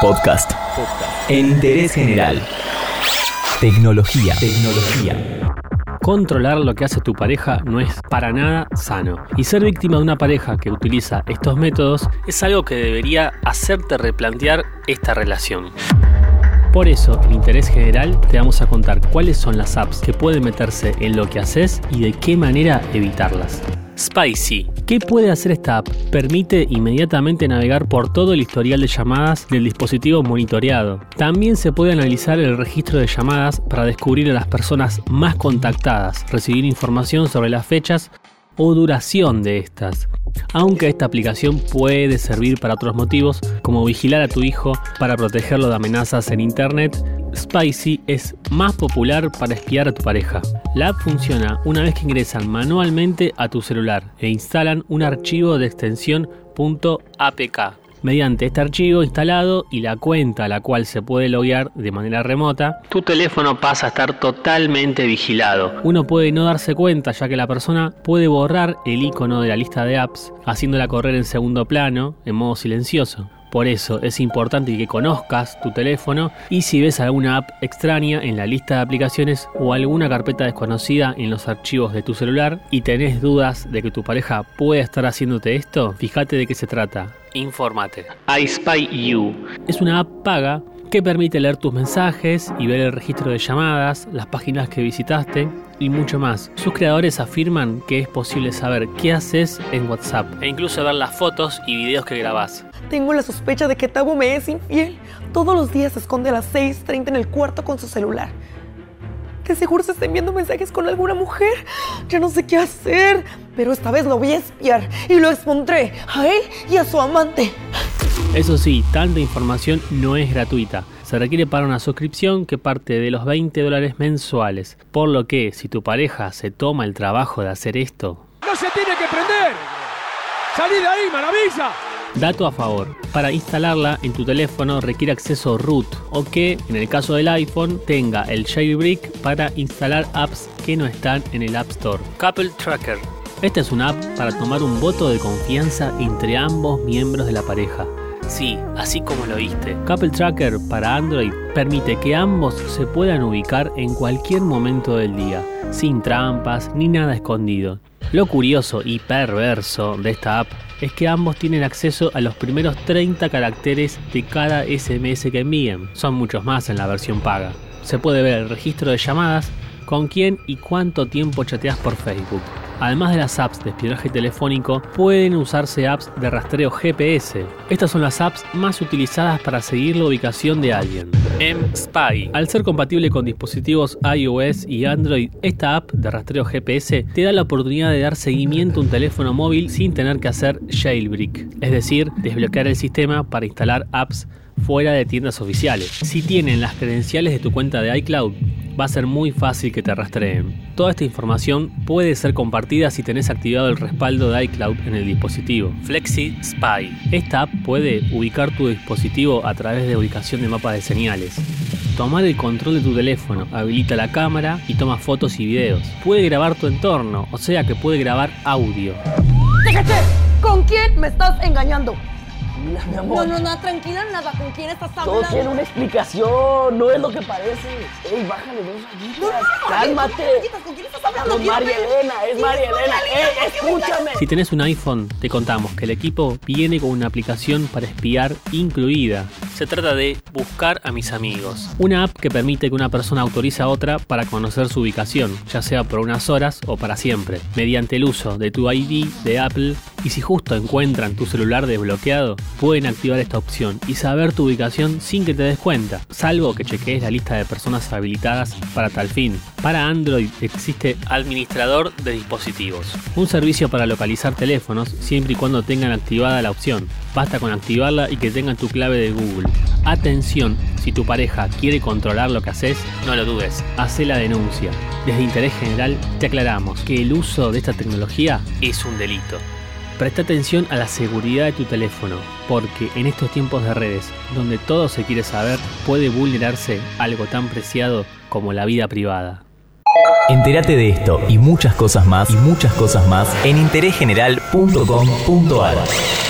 Podcast. En interés general. Tecnología. Tecnología. Controlar lo que hace tu pareja no es para nada sano. Y ser víctima de una pareja que utiliza estos métodos es algo que debería hacerte replantear esta relación. Por eso, en Interés General, te vamos a contar cuáles son las apps que pueden meterse en lo que haces y de qué manera evitarlas. Spicy. ¿Qué puede hacer esta app? Permite inmediatamente navegar por todo el historial de llamadas del dispositivo monitoreado. También se puede analizar el registro de llamadas para descubrir a las personas más contactadas, recibir información sobre las fechas o duración de estas. Aunque esta aplicación puede servir para otros motivos, como vigilar a tu hijo para protegerlo de amenazas en Internet, Spicy es más popular para espiar a tu pareja. La app funciona una vez que ingresan manualmente a tu celular e instalan un archivo de extensión .apk Mediante este archivo instalado y la cuenta a la cual se puede loguear de manera remota, tu teléfono pasa a estar totalmente vigilado. Uno puede no darse cuenta ya que la persona puede borrar el icono de la lista de apps, haciéndola correr en segundo plano, en modo silencioso. Por eso es importante que conozcas tu teléfono y si ves alguna app extraña en la lista de aplicaciones o alguna carpeta desconocida en los archivos de tu celular y tenés dudas de que tu pareja puede estar haciéndote esto, fíjate de qué se trata. Infórmate. I Spy You es una app paga que permite leer tus mensajes y ver el registro de llamadas, las páginas que visitaste y mucho más. Sus creadores afirman que es posible saber qué haces en WhatsApp e incluso ver las fotos y videos que grabás. Tengo la sospecha de que Tabo me es infiel. Todos los días se esconde a las 6.30 en el cuarto con su celular. Que seguro se está enviando mensajes con alguna mujer. Ya no sé qué hacer. Pero esta vez lo voy a espiar y lo expondré a él y a su amante. Eso sí, tanta información no es gratuita. Se requiere para una suscripción que parte de los 20 dólares mensuales. Por lo que, si tu pareja se toma el trabajo de hacer esto... ¡No se tiene que prender! ¡Salí de ahí, maravilla! Dato a favor. Para instalarla en tu teléfono requiere acceso root o que, en el caso del iPhone, tenga el jailbreak para instalar apps que no están en el App Store. Couple Tracker. Esta es una app para tomar un voto de confianza entre ambos miembros de la pareja. Sí, así como lo viste. Couple Tracker para Android permite que ambos se puedan ubicar en cualquier momento del día, sin trampas ni nada escondido. Lo curioso y perverso de esta app es que ambos tienen acceso a los primeros 30 caracteres de cada SMS que envíen. Son muchos más en la versión paga. Se puede ver el registro de llamadas, con quién y cuánto tiempo chateas por Facebook. Además de las apps de espionaje telefónico, pueden usarse apps de rastreo GPS. Estas son las apps más utilizadas para seguir la ubicación de alguien. M-Spy. Al ser compatible con dispositivos iOS y Android, esta app de rastreo GPS te da la oportunidad de dar seguimiento a un teléfono móvil sin tener que hacer jailbreak, es decir, desbloquear el sistema para instalar apps fuera de tiendas oficiales. Si tienen las credenciales de tu cuenta de iCloud, va a ser muy fácil que te rastreen. Toda esta información puede ser compartida si tenés activado el respaldo de iCloud en el dispositivo. Flexi Spy. Esta app puede ubicar tu dispositivo a través de ubicación de mapas de señales. Tomar el control de tu teléfono, habilita la cámara y toma fotos y videos. Puede grabar tu entorno, o sea que puede grabar audio. ¡Déjate! ¿Con quién me estás engañando? Mira, mi No, amor. no, no, tranquila, nada. ¿Con quién estás Todo hablando? tiene una explicación, no es lo que parece. Ey, bájale dos rayitas. No, no, no, Cálmate. ¿Con quién estás hablando? Con María. Elena, es Sí, María Elena. Ey, Elena, ¿qué me escúchame. Si tenés un iPhone, te contamos que el equipo viene con una aplicación para espiar incluida. Se trata de Buscar a mis amigos, una app que permite que una persona autorice a otra para conocer su ubicación, ya sea por unas horas o para siempre, mediante el uso de tu ID de Apple. Y si justo encuentran tu celular desbloqueado, pueden activar esta opción y saber tu ubicación sin que te des cuenta, salvo que chequees la lista de personas habilitadas para tal fin. Para Android existe Administrador de Dispositivos, un servicio para localizar teléfonos siempre y cuando tengan activada la opción. Basta con activarla y que tengan tu clave de Google. Atención, si tu pareja quiere controlar lo que haces, no lo dudes, hace la denuncia. Desde Interés General te aclaramos que el uso de esta tecnología es un delito. Presta atención a la seguridad de tu teléfono, porque en estos tiempos de redes, donde todo se quiere saber, puede vulnerarse algo tan preciado como la vida privada. Entérate de esto y muchas cosas más y muchas cosas más en interésgeneral.com.ar.